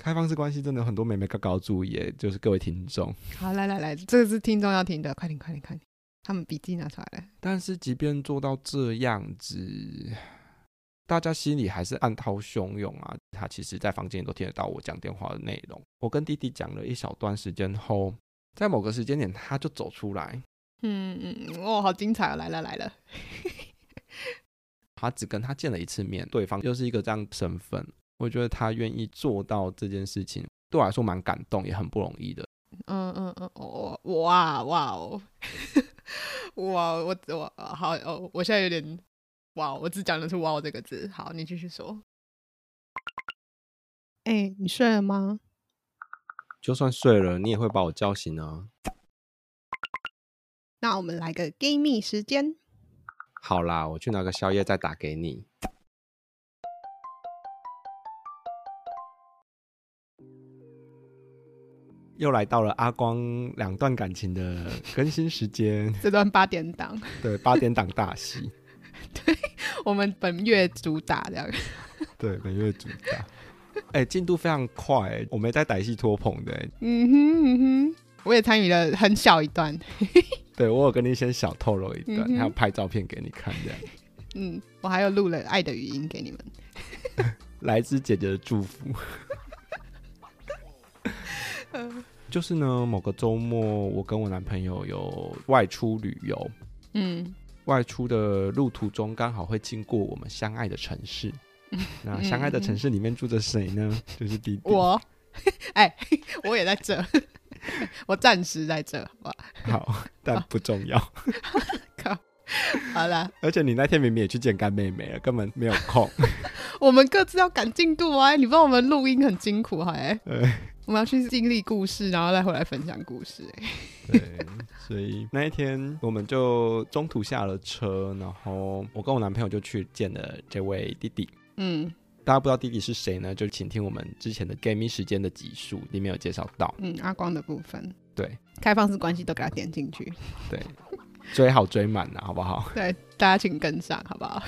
开放式关系真的很多妹妹高高注意，就是各位听众。好，来来来，这个是听众要听的，快点快点快点，他们笔记拿出来了。但是即便做到这样子，大家心里还是暗涛汹涌啊。他其实，在房间里都听得到我讲电话的内容。我跟弟弟讲了一小段时间后，在某个时间点，他就走出来。嗯嗯，哦，好精彩啊！来了来了。他只跟他见了一次面，对方又是一个这样身份。我觉得他愿意做到这件事情，对我来说蛮感动，也很不容易的。嗯嗯嗯，哦哇哇哦，哇我我好哦，我现在有点哇，我只讲得出“哇”这个字。好，你继续说。哎、欸，你睡了吗？就算睡了，你也会把我叫醒啊。那我们来个 game 时间。好啦，我去拿个宵夜再打给你。又来到了阿光两段感情的更新时间，这段八点档，对，八点档大戏，对，我们本月主打这样，对，本月主打，哎、欸，进度非常快，我没在歹戏拖棚的，嗯哼嗯哼，我也参与了很小一段，对，我有跟你先小透露一段，还有拍照片给你看这样，嗯，我还有录了爱的语音给你们，来自姐姐的祝福。就是呢，某个周末，我跟我男朋友有外出旅游。嗯，外出的路途中刚好会经过我们相爱的城市。嗯、那相爱的城市里面住着谁呢？嗯、就是弟弟。我，哎、欸，我也在这，我暂时在这，好，好，但不重要。靠，好了。而且你那天明明也去见干妹妹了，根本没有空。我们各自要赶进度啊！你不知道我们录音很辛苦，还。我们要去经历故事，然后再回来分享故事。哎，对，所以那一天我们就中途下了车，然后我跟我男朋友就去见了这位弟弟。嗯，大家不知道弟弟是谁呢？就请听我们之前的蜜时间的集数里面有介绍到。嗯，阿光的部分。对，开放式关系都给他点进去。对，追好追满了，好不好？对，大家请跟上，好不好？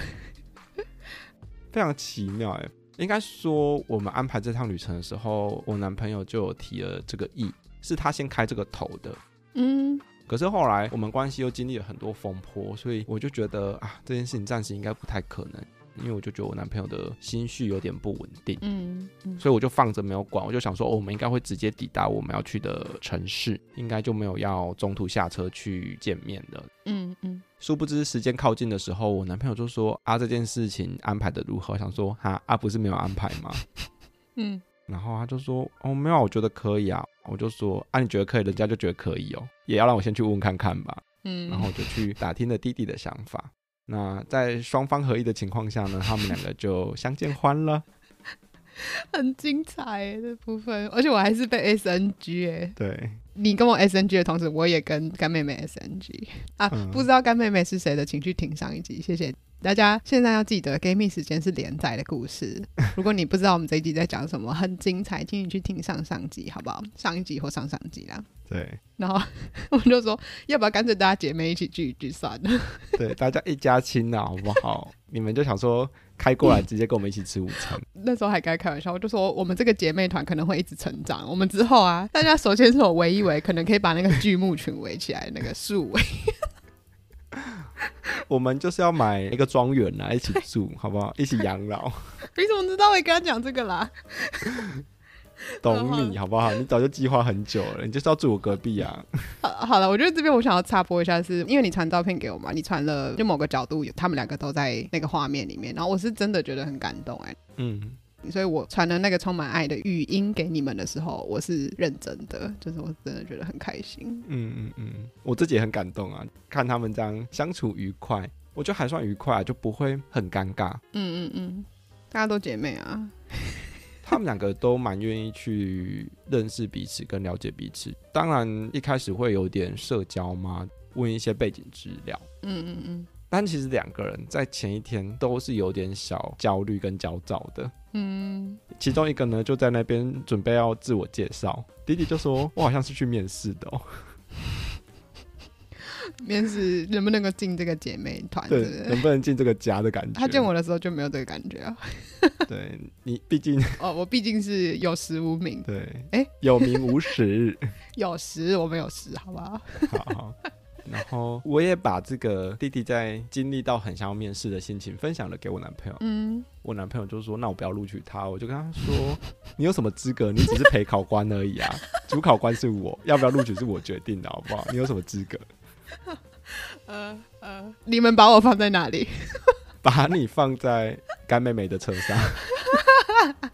非常奇妙哎。应该说，我们安排这趟旅程的时候，我男朋友就有提了这个意，是他先开这个头的。嗯，可是后来我们关系又经历了很多风波，所以我就觉得啊，这件事情暂时应该不太可能。因为我就觉得我男朋友的心绪有点不稳定，嗯，嗯，所以我就放着没有管。我就想说，哦，我们应该会直接抵达我们要去的城市，应该就没有要中途下车去见面的。嗯嗯。殊不知时间靠近的时候，我男朋友就说：“啊，这件事情安排的如何？”想说：“哈啊，不是没有安排吗？” 嗯。然后他就说：“哦，没有，我觉得可以啊。”我就说：“啊，你觉得可以，人家就觉得可以哦，也要让我先去问看看吧。”嗯。然后我就去打听了弟弟的想法。那在双方合意的情况下呢，他们两个就相见欢了，很精彩的部分，而且我还是被 SNG 哎，对，你跟我 SNG 的同时，我也跟干妹妹 SNG 啊，嗯、不知道干妹妹是谁的，请去听上一集，谢谢。大家现在要记得，Gay 蜜时间是连载的故事。如果你不知道我们这一集在讲什么，很精彩，请你去听上上集，好不好？上一集或上上集啦。对。然后 我们就说，要不要干脆大家姐妹一起聚一聚算了？对，大家一家亲啊，好不好？你们就想说开过来直接跟我们一起吃午餐。那时候还跟他开玩笑，我就说我们这个姐妹团可能会一直成长。我们之后啊，大家首先是我围一围，可能可以把那个巨木群围起来，那个树围。我们就是要买一个庄园啊一起住，好不好？一起养老。你怎么知道我会跟他讲这个啦？懂你好不好？你早就计划很久了，你就是要住我隔壁啊。好，好了，我觉得这边我想要插播一下是，是因为你传照片给我嘛，你传了就某个角度，他们两个都在那个画面里面，然后我是真的觉得很感动哎、欸。嗯。所以我传了那个充满爱的语音给你们的时候，我是认真的，就是我真的觉得很开心。嗯嗯嗯，我自己也很感动啊，看他们这样相处愉快，我觉得还算愉快，就不会很尴尬。嗯嗯嗯，大家都姐妹啊，他们两个都蛮愿意去认识彼此跟了解彼此。当然一开始会有点社交嘛，问一些背景资料。嗯嗯嗯。但其实两个人在前一天都是有点小焦虑跟焦躁的，嗯，其中一个呢就在那边准备要自我介绍，弟弟就说：“我好像是去面试的哦。”面试能不能够进这个姐妹团？对，能不能进这个家的感觉？他见我的时候就没有这个感觉啊。对你，毕竟 哦，我毕竟是有实无名。对，哎、欸，有名无实。有实，我没有实，好不好？好好。然后我也把这个弟弟在经历到很想要面试的心情分享了给我男朋友。嗯，我男朋友就说：“那我不要录取他。”我就跟他说：“你有什么资格？你只是陪考官而已啊！主考官是我，要不要录取是我决定的，好不好？你有什么资格？” 呃呃，你们把我放在哪里？把你放在干妹妹的车上。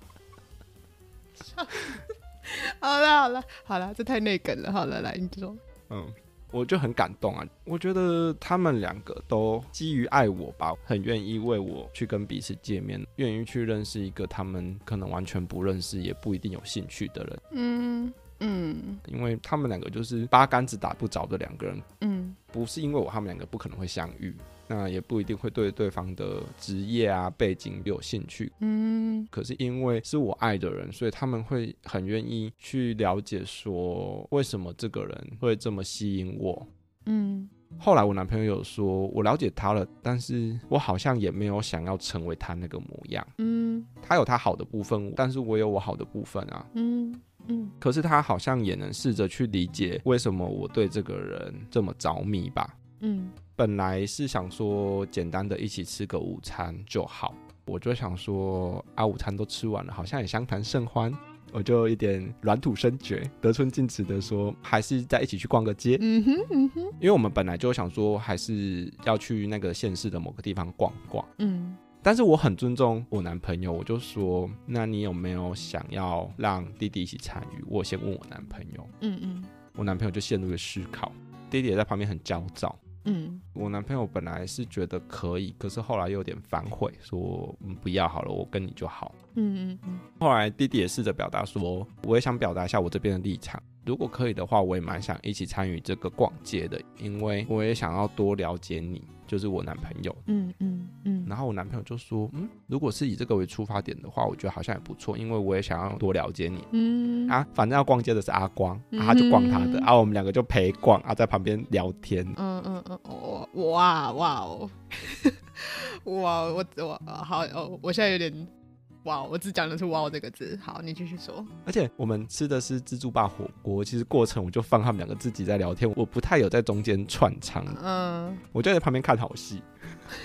好了好了好了，这太内梗了。好了，来你说。嗯。我就很感动啊！我觉得他们两个都基于爱我吧，很愿意为我去跟彼此见面，愿意去认识一个他们可能完全不认识，也不一定有兴趣的人。嗯嗯，因为他们两个就是八竿子打不着的两个人。嗯，不是因为我他们两个不可能会相遇。那也不一定会对对方的职业啊背景有兴趣，嗯，可是因为是我爱的人，所以他们会很愿意去了解说为什么这个人会这么吸引我，嗯。后来我男朋友有说，我了解他了，但是我好像也没有想要成为他那个模样，嗯。他有他好的部分，但是我有我好的部分啊，嗯嗯。可是他好像也能试着去理解为什么我对这个人这么着迷吧，嗯。本来是想说简单的一起吃个午餐就好，我就想说啊，午餐都吃完了，好像也相谈甚欢，我就一点软土生绝，得寸进尺的说，还是再一起去逛个街。嗯哼嗯哼，因为我们本来就想说，还是要去那个县市的某个地方逛逛。嗯，但是我很尊重我男朋友，我就说，那你有没有想要让弟弟一起参与？我先问我男朋友。嗯嗯，我男朋友就陷入了思考，弟弟也在旁边很焦躁。嗯，我男朋友本来是觉得可以，可是后来又有点反悔，说嗯不要好了，我跟你就好。嗯嗯嗯。后来弟弟也试着表达说，我也想表达一下我这边的立场。如果可以的话，我也蛮想一起参与这个逛街的，因为我也想要多了解你，就是我男朋友。嗯嗯嗯。然后我男朋友就说，嗯，如果是以这个为出发点的话，我觉得好像也不错，因为我也想要多了解你。嗯啊，反正要逛街的是阿光，啊、他就逛他的，啊，我们两个就陪逛，啊，在旁边聊天。嗯嗯嗯，哦，哇哇哦，哇，我我好哦，我现在有点。哇，我只讲的是“哇”这个字。好，你继续说。而且我们吃的是自助霸火锅，其实过程我就放他们两个自己在聊天，我不太有在中间串场。嗯，我就在旁边看好戏。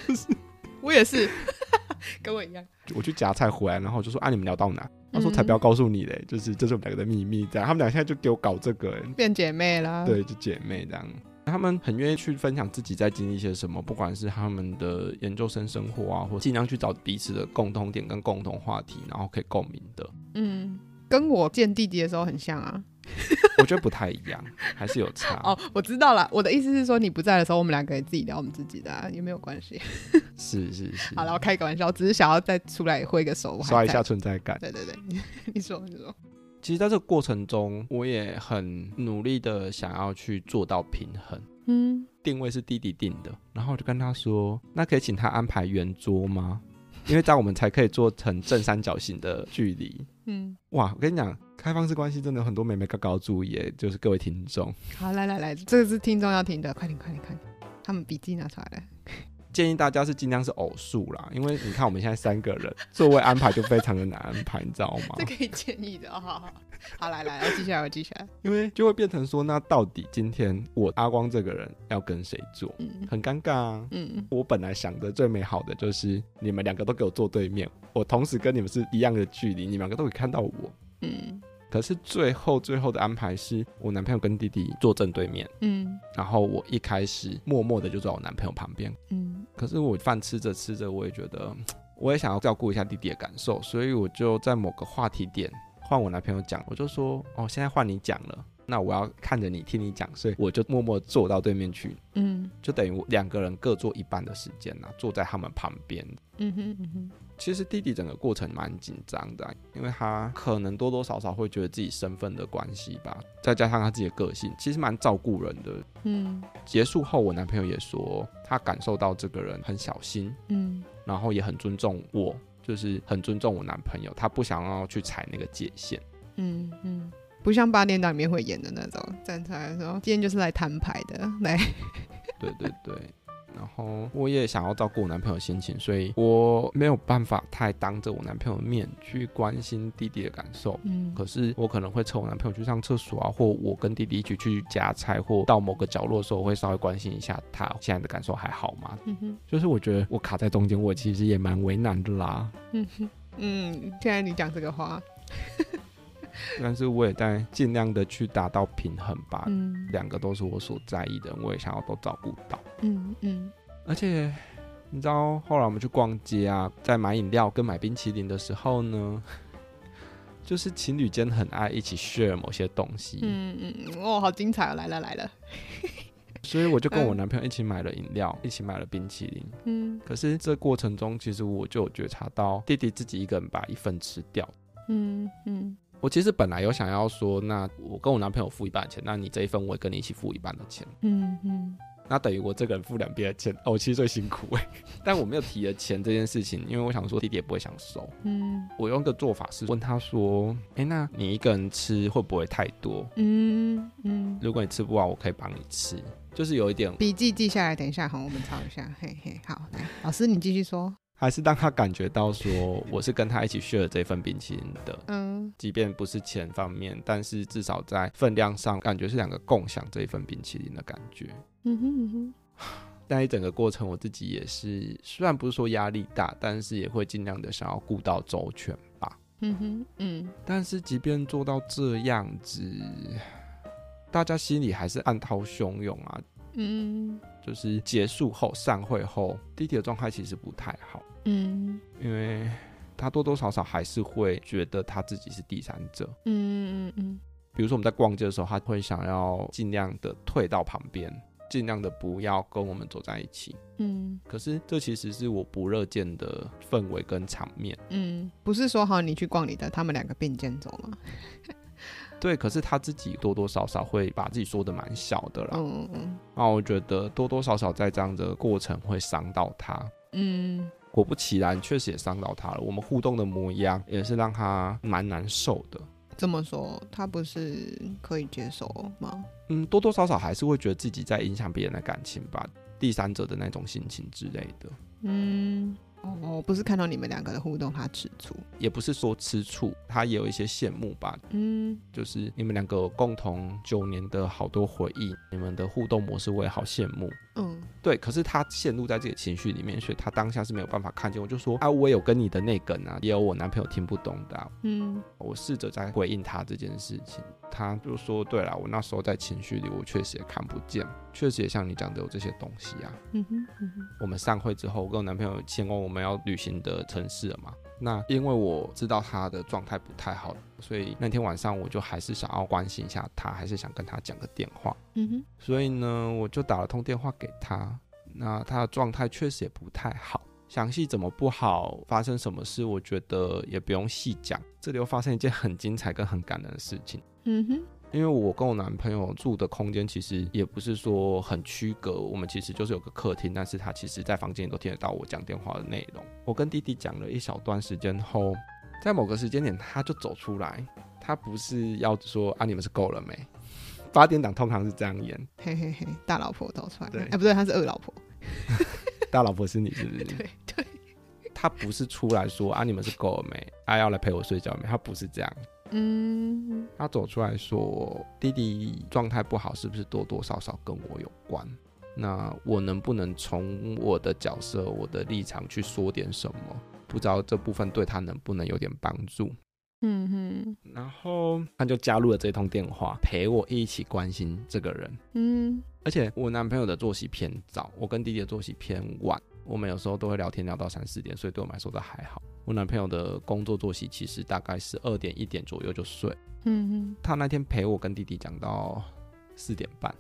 我也是，跟我一样。我去夹菜回来，然后就说：“啊，你们聊到哪？”他说：“才不要告诉你嘞，就是这是我们两个的秘密。”这样，他们俩现在就给我搞这个，变姐妹啦。对，就姐妹这样。他们很愿意去分享自己在经历些什么，不管是他们的研究生生活啊，或尽量去找彼此的共同点跟共同话题，然后可以共鸣的。嗯，跟我见弟弟的时候很像啊。我觉得不太一样，还是有差。哦，我知道了。我的意思是说，你不在的时候，我们两个也自己聊我们自己的，啊，也没有关系。是是是。好了，我开个玩笑，我只是想要再出来挥个手，刷一下存在感。对对对，你说你说。其实，在这个过程中，我也很努力的想要去做到平衡。嗯，定位是弟弟定的，然后我就跟他说：“那可以请他安排圆桌吗？因为这样我们才可以做成正三角形的距离。”嗯，哇，我跟你讲，开放式关系真的有很多美眉高高注意，就是各位听众。好，来来来，这个是听众要听的，快点快点快点，他们笔记拿出来了。建议大家是尽量是偶数啦，因为你看我们现在三个人 座位安排就非常的难安排，你知道吗？这可以建议的，好好好，好来来，我记下来，我记下来。因为就会变成说，那到底今天我阿光这个人要跟谁坐？嗯，很尴尬啊。嗯，我本来想的最美好的就是你们两个都给我坐对面，我同时跟你们是一样的距离，你们两个都可以看到我。嗯。可是最后最后的安排是我男朋友跟弟弟坐正对面，嗯，然后我一开始默默的就在我男朋友旁边，嗯，可是我饭吃着吃着，我也觉得 我也想要照顾一下弟弟的感受，所以我就在某个话题点换我男朋友讲，我就说哦，现在换你讲了，那我要看着你听你讲，所以我就默默坐到对面去，嗯，就等于两个人各坐一半的时间呐，坐在他们旁边，嗯哼嗯哼。其实弟弟整个过程蛮紧张的，因为他可能多多少少会觉得自己身份的关系吧，再加上他自己的个性，其实蛮照顾人的。嗯，结束后我男朋友也说，他感受到这个人很小心，嗯，然后也很尊重我，就是很尊重我男朋友，他不想要去踩那个界限。嗯嗯，不像八点档里面会演的那种站出来说，今天就是来摊牌的，来。对 对对。然后我也想要照顾我男朋友心情，所以我没有办法太当着我男朋友的面去关心弟弟的感受。嗯，可是我可能会趁我男朋友去上厕所啊，或我跟弟弟一起去夹菜，或到某个角落的时候，我会稍微关心一下他现在的感受还好吗？嗯哼，就是我觉得我卡在中间，我其实也蛮为难的啦。嗯哼，嗯，现在你讲这个话，但是我也在尽量的去达到平衡吧。嗯，两个都是我所在意的，我也想要都照顾到。嗯嗯，而且你知道，后来我们去逛街啊，在买饮料跟买冰淇淋的时候呢，就是情侣间很爱一起 share 某些东西。嗯嗯，哦，好精彩哦！来了来了。所以我就跟我男朋友一起买了饮料，嗯、一起买了冰淇淋。嗯，可是这过程中，其实我就有觉察到弟弟自己一个人把一份吃掉。嗯嗯，我其实本来有想要说，那我跟我男朋友付一半钱，那你这一份我也跟你一起付一半的钱。嗯嗯。那等于我这个人付两边的钱哦，我其实最辛苦哎，但我没有提了钱这件事情，因为我想说弟弟也不会想收。嗯，我用个做法是问他说，哎、欸，那你一个人吃会不会太多？嗯嗯，如果你吃不完，我可以帮你吃，就是有一点笔记记下来，等一下好，我们抄一下，嘿嘿，好，来，老师你继续说。还是当他感觉到说我是跟他一起 share 这份冰淇淋的，嗯，即便不是钱方面，但是至少在分量上，感觉是两个共享这一份冰淇淋的感觉。嗯哼嗯哼。但一整个过程，我自己也是，虽然不是说压力大，但是也会尽量的想要顾到周全吧。嗯哼嗯。但是即便做到这样子，大家心里还是暗涛汹涌啊。嗯。就是结束后散会后，弟弟的状态其实不太好。嗯，因为他多多少少还是会觉得他自己是第三者。嗯嗯嗯。比如说我们在逛街的时候，他会想要尽量的退到旁边，尽量的不要跟我们走在一起。嗯。可是这其实是我不热见的氛围跟场面。嗯，不是说好你去逛你的，他们两个并肩走吗？对，可是他自己多多少少会把自己说的蛮小的啦。嗯嗯。那我觉得多多少少在这样的过程会伤到他。嗯。果不其然，确实也伤到他了。我们互动的模样也是让他蛮难受的。这么说，他不是可以接受吗？嗯，多多少少还是会觉得自己在影响别人的感情吧，第三者的那种心情之类的。嗯。哦，不是看到你们两个的互动，他吃醋，也不是说吃醋，他也有一些羡慕吧。嗯，就是你们两个共同九年的好多回忆，你们的互动模式我也好羡慕。嗯，对，可是他陷入在自己的情绪里面，所以他当下是没有办法看见。我就说啊，我有跟你的那个啊，也有我男朋友听不懂的啊。嗯，我试着在回应他这件事情，他就说，对了，我那时候在情绪里，我确实也看不见，确实也像你讲的有这些东西啊。嗯哼，嗯哼。我们散会之后，我跟我男朋友前往我们要旅行的城市了嘛。那因为我知道他的状态不太好，所以那天晚上我就还是想要关心一下他，还是想跟他讲个电话。嗯哼，所以呢，我就打了通电话给他。那他的状态确实也不太好，详细怎么不好，发生什么事，我觉得也不用细讲。这里又发生一件很精彩跟很感人的事情。嗯哼。因为我跟我男朋友住的空间其实也不是说很区隔，我们其实就是有个客厅，但是他其实在房间里都听得到我讲电话的内容。我跟弟弟讲了一小段时间后，在某个时间点他就走出来，他不是要说啊，你们是够了没？八点档通常是这样演，嘿嘿嘿，大老婆走出来，对，哎、欸、不对，他是二老婆，大老婆是你是不是？对对，他不是出来说啊，你们是够了没？啊要来陪我睡觉没？他不是这样。嗯，他走出来说：“弟弟状态不好，是不是多多少少跟我有关？那我能不能从我的角色、我的立场去说点什么？不知道这部分对他能不能有点帮助？”嗯哼，然后他就加入了这通电话，陪我一起关心这个人。嗯，而且我男朋友的作息偏早，我跟弟弟的作息偏晚。我们有时候都会聊天聊到三四点，所以对我们来说都还好。我男朋友的工作作息其实大概是二点一点左右就睡。嗯哼，他那天陪我跟弟弟讲到四点半。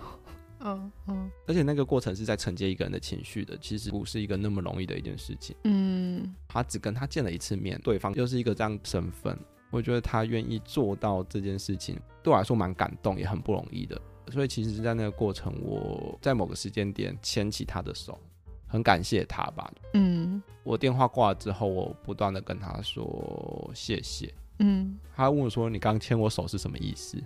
嗯嗯，而且那个过程是在承接一个人的情绪的，其实不是一个那么容易的一件事情。嗯，他只跟他见了一次面，对方又是一个这样身份，我觉得他愿意做到这件事情，对我来说蛮感动，也很不容易的。所以其实是在那个过程，我在某个时间点牵起他的手。很感谢他吧，嗯，我电话挂了之后，我不断的跟他说谢谢，嗯，他问我说：“你刚牵我手是什么意思？”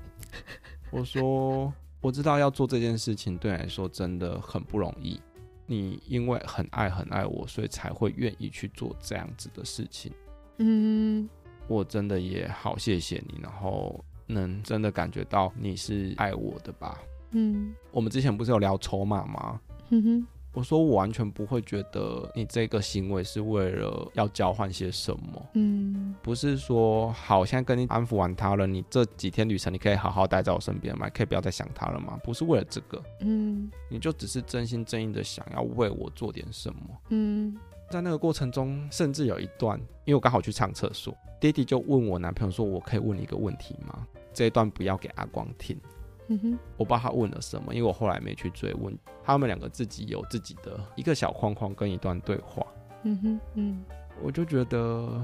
我说：“我知道要做这件事情对你来说真的很不容易。你因为很爱很爱我，所以才会愿意去做这样子的事情。嗯，我真的也好谢谢你，然后能真的感觉到你是爱我的吧。嗯，我们之前不是有聊筹码吗？嗯哼。我说我完全不会觉得你这个行为是为了要交换些什么，嗯，不是说好，现在跟你安抚完他了，你这几天旅程你可以好好待在我身边吗？可以不要再想他了吗？不是为了这个，嗯，你就只是真心真意的想要为我做点什么，嗯，在那个过程中，甚至有一段，因为我刚好去上厕所，爹地就问我男朋友说：“我可以问你一个问题吗？”这一段不要给阿光听。嗯哼，我不知道他问了什么，因为我后来没去追问。他们两个自己有自己的一个小框框跟一段对话。嗯哼，嗯，我就觉得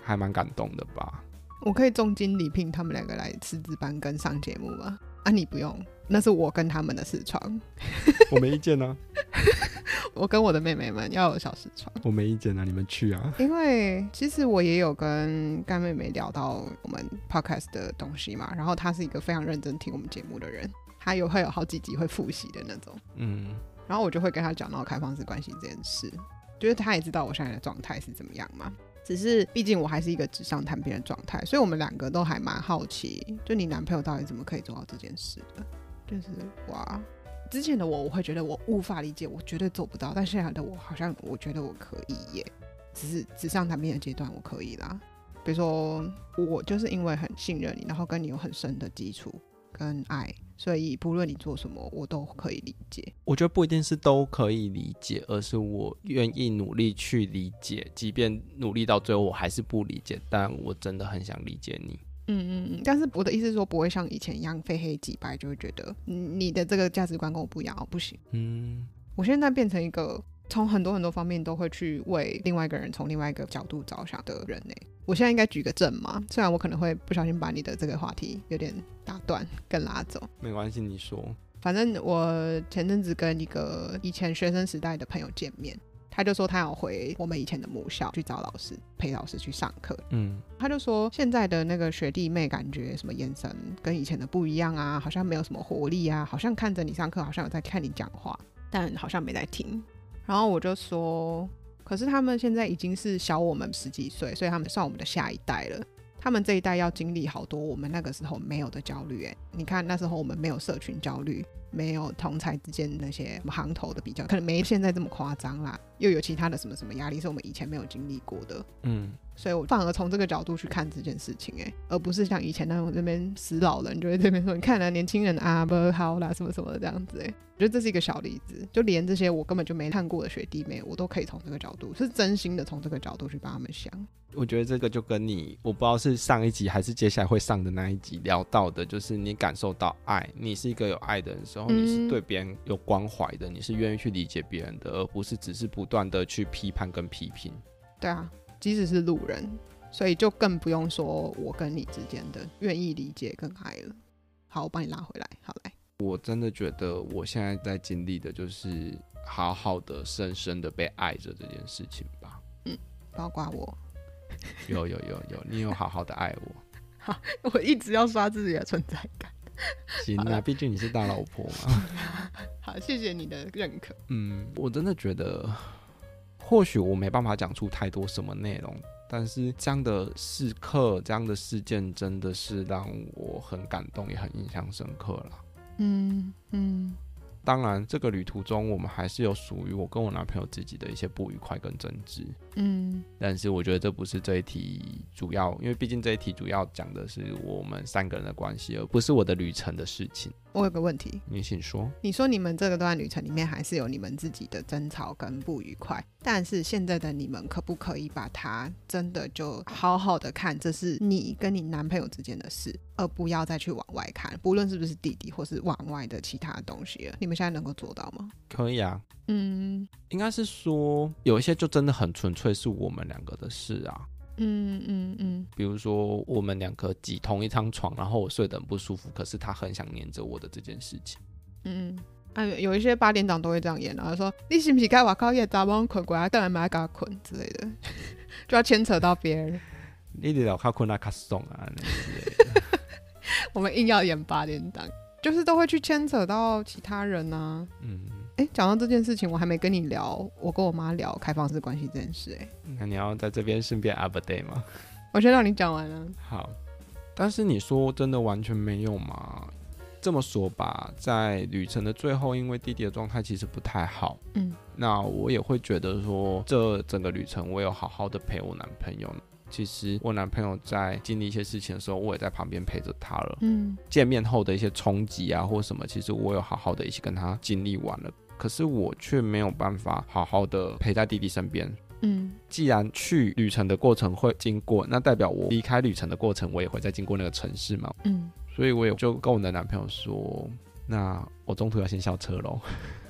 还蛮感动的吧。我可以重金礼聘他们两个来师资班跟上节目吗？啊，你不用，那是我跟他们的私床。我没意见啊。我跟我的妹妹们要有小时床，我没意见啊，你们去啊。因为其实我也有跟干妹妹聊到我们 podcast 的东西嘛，然后她是一个非常认真听我们节目的人，她有会有好几集会复习的那种，嗯，然后我就会跟她讲到开放式关系这件事，就是她也知道我现在的状态是怎么样嘛，只是毕竟我还是一个纸上谈兵的状态，所以我们两个都还蛮好奇，就你男朋友到底怎么可以做到这件事的，就是哇。之前的我，我会觉得我无法理解，我绝对做不到。但现在的我，好像我觉得我可以耶，只是纸上谈兵的阶段，我可以啦。比如说，我就是因为很信任你，然后跟你有很深的基础跟爱，所以不论你做什么，我都可以理解。我觉得不一定是都可以理解，而是我愿意努力去理解，即便努力到最后我还是不理解，但我真的很想理解你。嗯嗯嗯，但是我的意思是说，不会像以前一样非黑即白，就会觉得你的这个价值观跟我不一样，哦，不行。嗯，我现在变成一个从很多很多方面都会去为另外一个人从另外一个角度着想的人呢。我现在应该举个证吗？虽然我可能会不小心把你的这个话题有点打断跟拉走，没关系，你说。反正我前阵子跟一个以前学生时代的朋友见面。他就说他要回我们以前的母校去找老师，陪老师去上课。嗯，他就说现在的那个学弟妹感觉什么眼神跟以前的不一样啊，好像没有什么活力啊，好像看着你上课，好像有在看你讲话，但好像没在听。然后我就说，可是他们现在已经是小我们十几岁，所以他们算我们的下一代了。他们这一代要经历好多我们那个时候没有的焦虑。哎，你看那时候我们没有社群焦虑。没有同才之间那些行头的比较，可能没现在这么夸张啦。又有其他的什么什么压力，是我们以前没有经历过的。嗯，所以我反而从这个角度去看这件事情，哎，而不是像以前那种这边死老人就会这边说，你看啊，年轻人啊不好啦，什么什么的这样子，哎，我觉得这是一个小例子。就连这些我根本就没看过的学弟妹，我都可以从这个角度，是真心的从这个角度去帮他们想。我觉得这个就跟你，我不知道是上一集还是接下来会上的那一集聊到的，就是你感受到爱，你是一个有爱的人时候，你是对别人有关怀的，你是愿意去理解别人的，而不是只是不断的去批判跟批评。对啊，即使是路人，所以就更不用说我跟你之间的愿意理解跟爱了。好，我帮你拉回来。好来，我真的觉得我现在在经历的就是好好的、深深的被爱着这件事情吧。嗯，包括我。有有有有，你有好好的爱我。好，我一直要刷自己的存在感。行啊，毕竟你是大老婆嘛。好，谢谢你的认可。嗯，我真的觉得，或许我没办法讲出太多什么内容，但是这样的时刻、这样的事件，真的是让我很感动，也很印象深刻了。嗯嗯。当然，这个旅途中，我们还是有属于我跟我男朋友自己的一些不愉快跟争执。嗯，但是我觉得这不是这一题主要，因为毕竟这一题主要讲的是我们三个人的关系，而不是我的旅程的事情。我有个问题，你请说。你说你们这个段旅程里面还是有你们自己的争吵跟不愉快，但是现在的你们可不可以把它真的就好好的看，这是你跟你男朋友之间的事，而不要再去往外看，不论是不是弟弟或是往外的其他东西了。你们现在能够做到吗？可以啊，嗯，应该是说有一些就真的很纯粹是我们两个的事啊。嗯嗯嗯，比如说我们两个挤同一张床，然后我睡得很不舒服，可是他很想黏着我的这件事情。嗯，啊，有一些八点档都会这样演，然后说你是不是该我靠夜早帮困过来，当然买个困之类的，就要牵扯到别人。你得要靠困那卡送啊，我们硬要演八点档。就是都会去牵扯到其他人啊。嗯，哎、欸，讲到这件事情，我还没跟你聊，我跟我妈聊开放式关系这件事、欸。哎，那你要在这边顺便 update 吗？我先让你讲完了。好，但是你说真的完全没有吗？这么说吧，在旅程的最后，因为弟弟的状态其实不太好，嗯，那我也会觉得说，这整个旅程我有好好的陪我男朋友。其实我男朋友在经历一些事情的时候，我也在旁边陪着他了。嗯，见面后的一些冲击啊，或什么，其实我有好好的一起跟他经历完了。可是我却没有办法好好的陪在弟弟身边。嗯，既然去旅程的过程会经过，那代表我离开旅程的过程，我也会再经过那个城市嘛。嗯，所以我也就跟我的男朋友说，那我中途要先下车喽。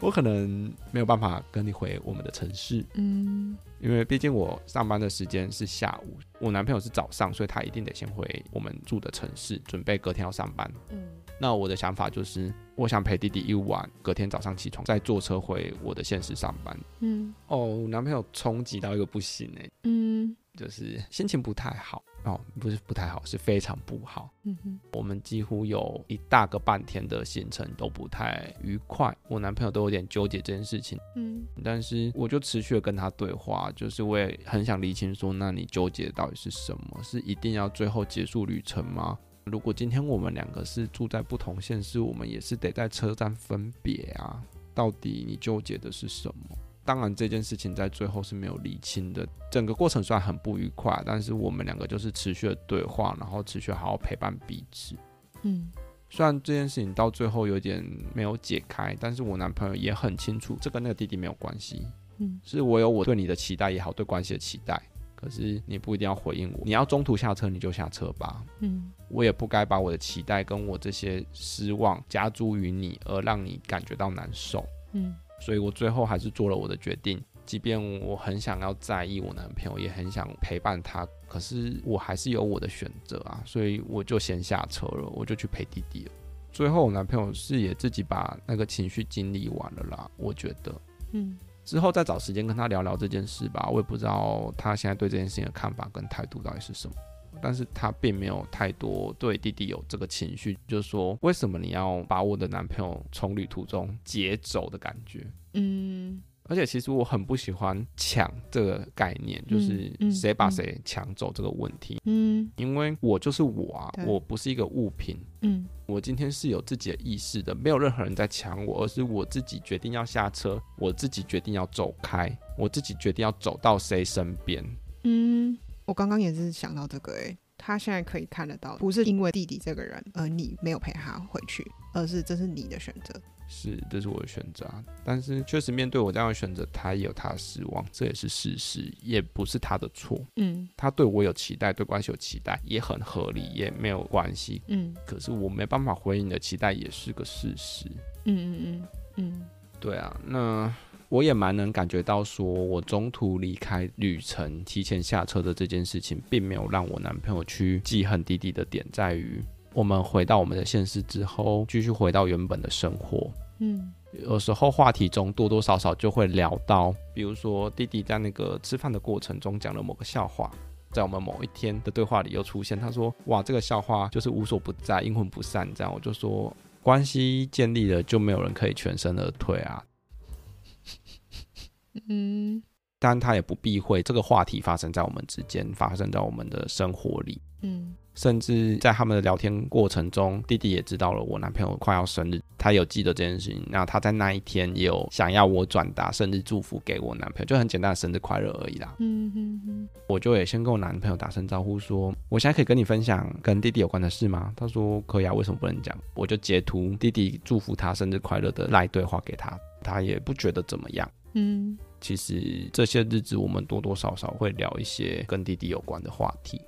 我可能没有办法跟你回我们的城市，嗯，因为毕竟我上班的时间是下午，我男朋友是早上，所以他一定得先回我们住的城市，准备隔天要上班。嗯，那我的想法就是，我想陪弟弟一晚，隔天早上起床再坐车回我的现实上班。嗯，哦，我男朋友冲击到一个不行哎，嗯，就是心情不太好。哦，不是不太好，是非常不好。嗯哼，我们几乎有一大个半天的行程都不太愉快，我男朋友都有点纠结这件事情。嗯，但是我就持续的跟他对话，就是我也很想理清说，那你纠结到底是什么？是一定要最后结束旅程吗？如果今天我们两个是住在不同县市，我们也是得在车站分别啊。到底你纠结的是什么？当然，这件事情在最后是没有理清的。整个过程虽然很不愉快，但是我们两个就是持续的对话，然后持续好好陪伴彼此。嗯，虽然这件事情到最后有点没有解开，但是我男朋友也很清楚，这跟那个弟弟没有关系。嗯，是我有我对你的期待也好，对关系的期待。可是你不一定要回应我，你要中途下车你就下车吧。嗯，我也不该把我的期待跟我这些失望加诸于你，而让你感觉到难受。嗯。所以我最后还是做了我的决定，即便我很想要在意我男朋友，也很想陪伴他，可是我还是有我的选择啊，所以我就先下车了，我就去陪弟弟了。最后我男朋友是也自己把那个情绪经历完了啦，我觉得，嗯，之后再找时间跟他聊聊这件事吧，我也不知道他现在对这件事情的看法跟态度到底是什么。但是他并没有太多对弟弟有这个情绪，就是说，为什么你要把我的男朋友从旅途中劫走的感觉？嗯，而且其实我很不喜欢抢这个概念，就是谁把谁抢走这个问题。嗯，因为我就是我啊，我不是一个物品。嗯，我今天是有自己的意识的，没有任何人在抢我，而是我自己决定要下车，我自己决定要走开，我自己决定要走到谁身边。嗯。我刚刚也是想到这个，诶，他现在可以看得到，不是因为弟弟这个人，而你没有陪他回去，而是这是你的选择。是，这是我的选择，但是确实面对我这样的选择，他也有他的失望，这也是事实，也不是他的错。嗯，他对我有期待，对关系有期待，也很合理，也没有关系。嗯，可是我没办法回应你的期待，也是个事实。嗯嗯嗯嗯，对啊，那。我也蛮能感觉到，说我中途离开旅程、提前下车的这件事情，并没有让我男朋友去记恨弟弟的点，在于我们回到我们的现实之后，继续回到原本的生活。嗯，有时候话题中多多少少就会聊到，比如说弟弟在那个吃饭的过程中讲了某个笑话，在我们某一天的对话里又出现，他说：“哇，这个笑话就是无所不在、阴魂不散。”这样我就说，关系建立了，就没有人可以全身而退啊。嗯，但他也不避讳这个话题发生在我们之间，发生在我们的生活里。嗯，甚至在他们的聊天过程中，弟弟也知道了我男朋友快要生日，他有记得这件事情。那他在那一天也有想要我转达生日祝福给我男朋友，就很简单的生日快乐而已啦。嗯哼哼，我就也先跟我男朋友打声招呼说，说我现在可以跟你分享跟弟弟有关的事吗？他说可以啊，为什么不能讲？我就截图弟弟祝福他生日快乐的赖对话给他，他也不觉得怎么样。嗯，其实这些日子我们多多少少会聊一些跟弟弟有关的话题。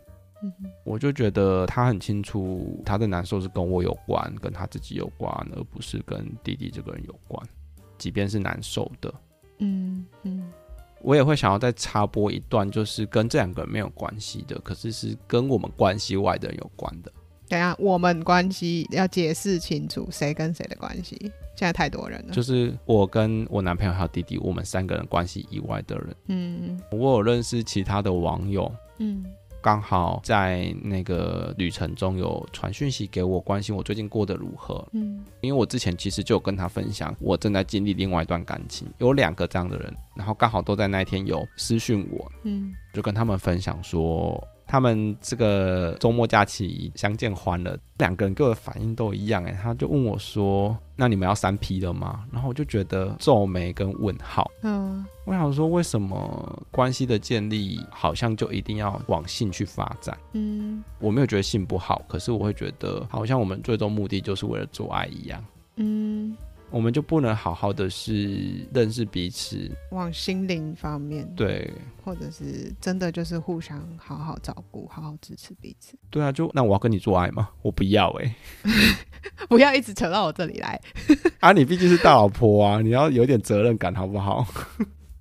嗯哼，我就觉得他很清楚他的难受是跟我有关，跟他自己有关，而不是跟弟弟这个人有关。即便是难受的，嗯嗯，我也会想要再插播一段，就是跟这两个人没有关系的，可是是跟我们关系外的人有关的。等下，我们关系要解释清楚，谁跟谁的关系？现在太多人了。就是我跟我男朋友还有弟弟，我们三个人关系以外的人。嗯，我有认识其他的网友。嗯，刚好在那个旅程中有传讯息给我，关心我最近过得如何。嗯，因为我之前其实就有跟他分享，我正在经历另外一段感情，有两个这样的人，然后刚好都在那一天有私讯我，嗯，就跟他们分享说。他们这个周末假期相见欢了，两个人给我的反应都一样哎，他就问我说：“那你们要三 P 了吗？”然后我就觉得皱眉跟问号。嗯，我想说，为什么关系的建立好像就一定要往性去发展？嗯，我没有觉得性不好，可是我会觉得好像我们最终目的就是为了做爱一样。嗯。我们就不能好好的是认识彼此，往心灵方面，对，或者是真的就是互相好好照顾，好好支持彼此。对啊，就那我要跟你做爱吗？我不要哎、欸，不要一直扯到我这里来。啊，你毕竟是大老婆啊，你要有点责任感好不好？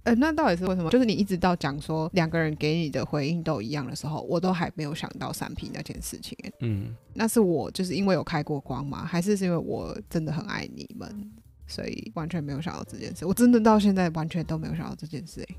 呃，那到底是为什么？就是你一直到讲说两个人给你的回应都一样的时候，我都还没有想到三 P 那件事情。嗯，那是我就是因为有开过光吗？还是是因为我真的很爱你们，所以完全没有想到这件事？我真的到现在完全都没有想到这件事。哎，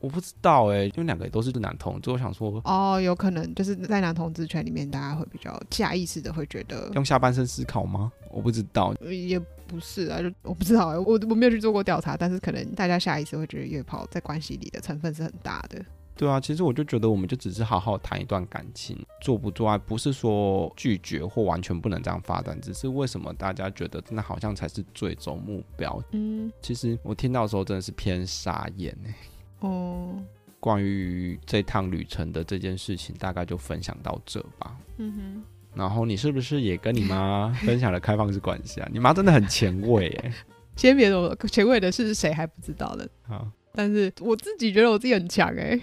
我不知道哎，因为两个也都是男同志，我想说哦，有可能就是在男同志圈里面，大家会比较下意识的会觉得用下半身思考吗？我不知道，也。不是啊，就我不知道，我我没有去做过调查，但是可能大家下意识会觉得约炮在关系里的成分是很大的。对啊，其实我就觉得我们就只是好好谈一段感情，做不做爱不是说拒绝或完全不能这样发展，只是为什么大家觉得那好像才是最终目标？嗯，其实我听到的时候真的是偏傻眼哎。哦，关于这趟旅程的这件事情，大概就分享到这吧。嗯哼。然后你是不是也跟你妈 分享了开放式关系啊？你妈真的很前卫哎！先别说前卫的是谁还不知道的。好，但是我自己觉得我自己很强哎。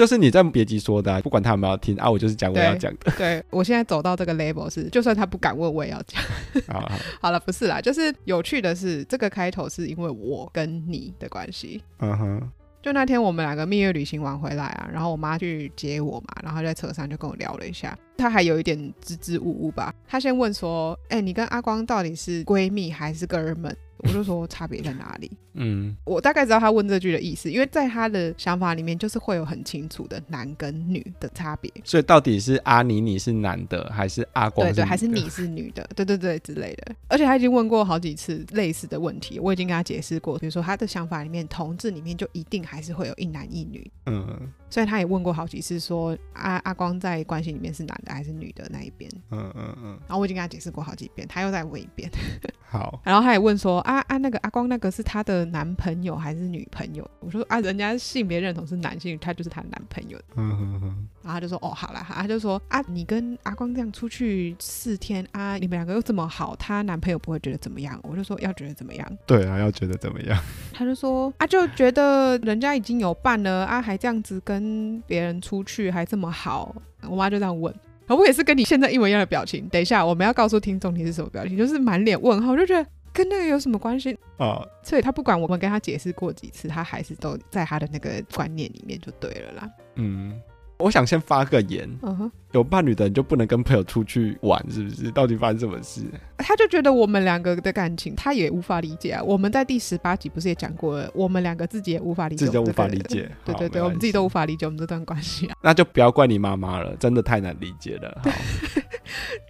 就是你在别急说的，不管他有没有听啊，我就是讲我要讲的。对，我现在走到这个 level 是，就算他不敢问，我也要讲。好，好，好了，不是啦，就是有趣的是，这个开头是因为我跟你的关系。嗯哼。就那天我们两个蜜月旅行完回来啊，然后我妈去接我嘛，然后在车上就跟我聊了一下，她还有一点支支吾吾吧。她先问说：“哎、欸，你跟阿光到底是闺蜜还是哥们？”我就说差别在哪里？嗯，我大概知道他问这句的意思，因为在他的想法里面，就是会有很清楚的男跟女的差别。所以到底是阿妮你是男的，还是阿光是女的？对对，还是你是女的？对对对之类的。而且他已经问过好几次类似的问题，我已经跟他解释过，比如说他的想法里面，同志里面就一定还是会有一男一女。嗯。所以他也问过好几次说，说阿阿光在关系里面是男的还是女的那一边？嗯嗯嗯。然后我已经跟他解释过好几遍，他又再问一遍。好。然后他也问说，啊啊，那个阿光那个是他的男朋友还是女朋友？我说啊，人家性别认同是男性，他就是他的男朋友。嗯嗯嗯。然后他就说，哦，好了，他就说啊，你跟阿光这样出去四天啊，你们两个又这么好，他男朋友不会觉得怎么样？我就说要觉得怎么样？对啊，要觉得怎么样？他就说啊，就觉得人家已经有伴了啊，还这样子跟。跟别人出去还这么好，我妈就这样问，我也是跟你现在一模一样的表情。等一下，我们要告诉听众你是什么表情，就是满脸问号，我就觉得跟那个有什么关系啊？所以他不管我们跟他解释过几次，他还是都在他的那个观念里面就对了啦。嗯。我想先发个言，uh huh. 有伴侣的人就不能跟朋友出去玩，是不是？到底发生什么事？他就觉得我们两个的感情，他也无法理解啊。我们在第十八集不是也讲过了，我们两个自己也无法理解，自己就无法理解。对对对，我们自己都无法理解我们这段关系啊。那就不要怪你妈妈了，真的太难理解了。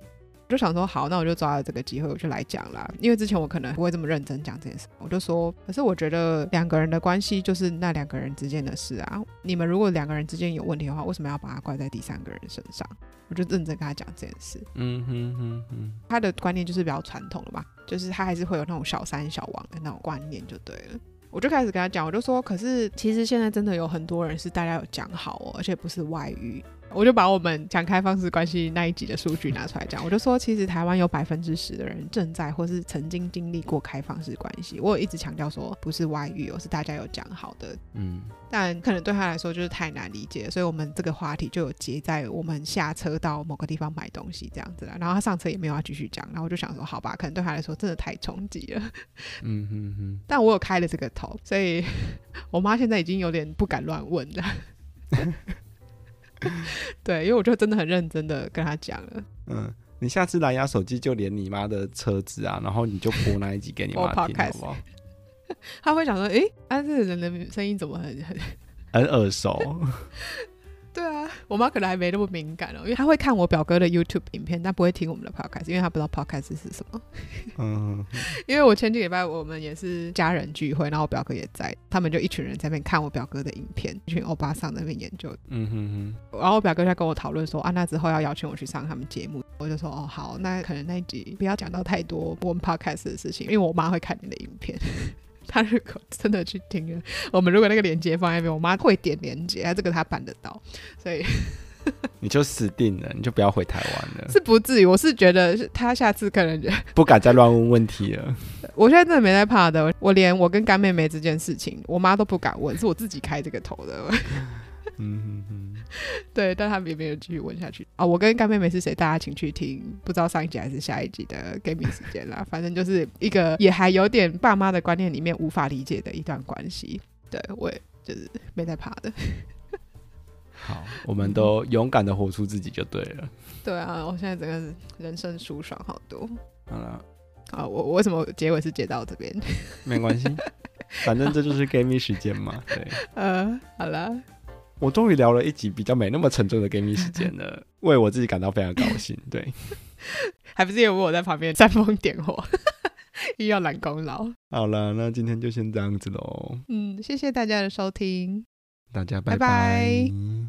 好。我就想说好，那我就抓了这个机会，我就来讲啦。因为之前我可能不会这么认真讲这件事，我就说，可是我觉得两个人的关系就是那两个人之间的事啊。你们如果两个人之间有问题的话，为什么要把它怪在第三个人身上？我就认真跟他讲这件事。嗯哼哼哼，他的观念就是比较传统了嘛，就是他还是会有那种小三小王的那种观念就对了。我就开始跟他讲，我就说，可是其实现在真的有很多人是大家有讲好哦，而且不是外遇。我就把我们讲开放式关系那一集的数据拿出来讲，我就说，其实台湾有百分之十的人正在或是曾经经历过开放式关系。我有一直强调说，不是外遇，而是大家有讲好的。嗯，但可能对他来说就是太难理解，所以我们这个话题就有结在我们下车到某个地方买东西这样子了。然后他上车也没有要继续讲，然后我就想说，好吧，可能对他来说真的太冲击了。嗯哼哼。但我有开了这个头，所以我妈现在已经有点不敢乱问了。对，因为我就真的很认真的跟他讲了。嗯，你下次蓝牙手机就连你妈的车子啊，然后你就播那一集给你妈听，好不好？他会想说，哎、欸，啊，这个人的声音怎么很很很耳熟。对啊，我妈可能还没那么敏感哦，因为她会看我表哥的 YouTube 影片，但不会听我们的 Podcast，因为她不知道 Podcast 是什么。嗯，因为我前几礼拜我们也是家人聚会，然后我表哥也在，他们就一群人在那边看我表哥的影片，一群欧巴桑在那边研究。嗯哼哼。然后我表哥在跟我讨论说啊，那之后要邀请我去上他们节目，我就说哦好，那可能那一集不要讲到太多我们 Podcast 的事情，因为我妈会看你的影片。他如果真的去听了，我们如果那个链接放在那边，我妈会点链接，啊，这个她办得到，所以 你就死定了，你就不要回台湾了。是不至于，我是觉得他下次可能就 不敢再乱问问题了。我现在真的没在怕的，我连我跟干妹妹这件事情，我妈都不敢问，是我自己开这个头的。嗯哼哼。对，但他们也没有继续问下去啊、哦。我跟干妹妹是谁？大家请去听，不知道上一集还是下一集的 Gaming 时间啦。反正就是一个也还有点爸妈的观念里面无法理解的一段关系。对，我也就是没在怕的。好，我们都勇敢的活出自己就对了。对啊，我现在整个人生舒爽好多。好了，啊，我我为什么结尾是接到这边？没关系，反正这就是 Gaming 时间嘛。对，呃，好了。我终于聊了一集比较没那么沉重的 Gaming 时间了，为我自己感到非常高兴。对，还不是因为我在旁边煽风点火，又要揽功劳。好了，那今天就先这样子喽。嗯，谢谢大家的收听，大家拜拜。拜拜。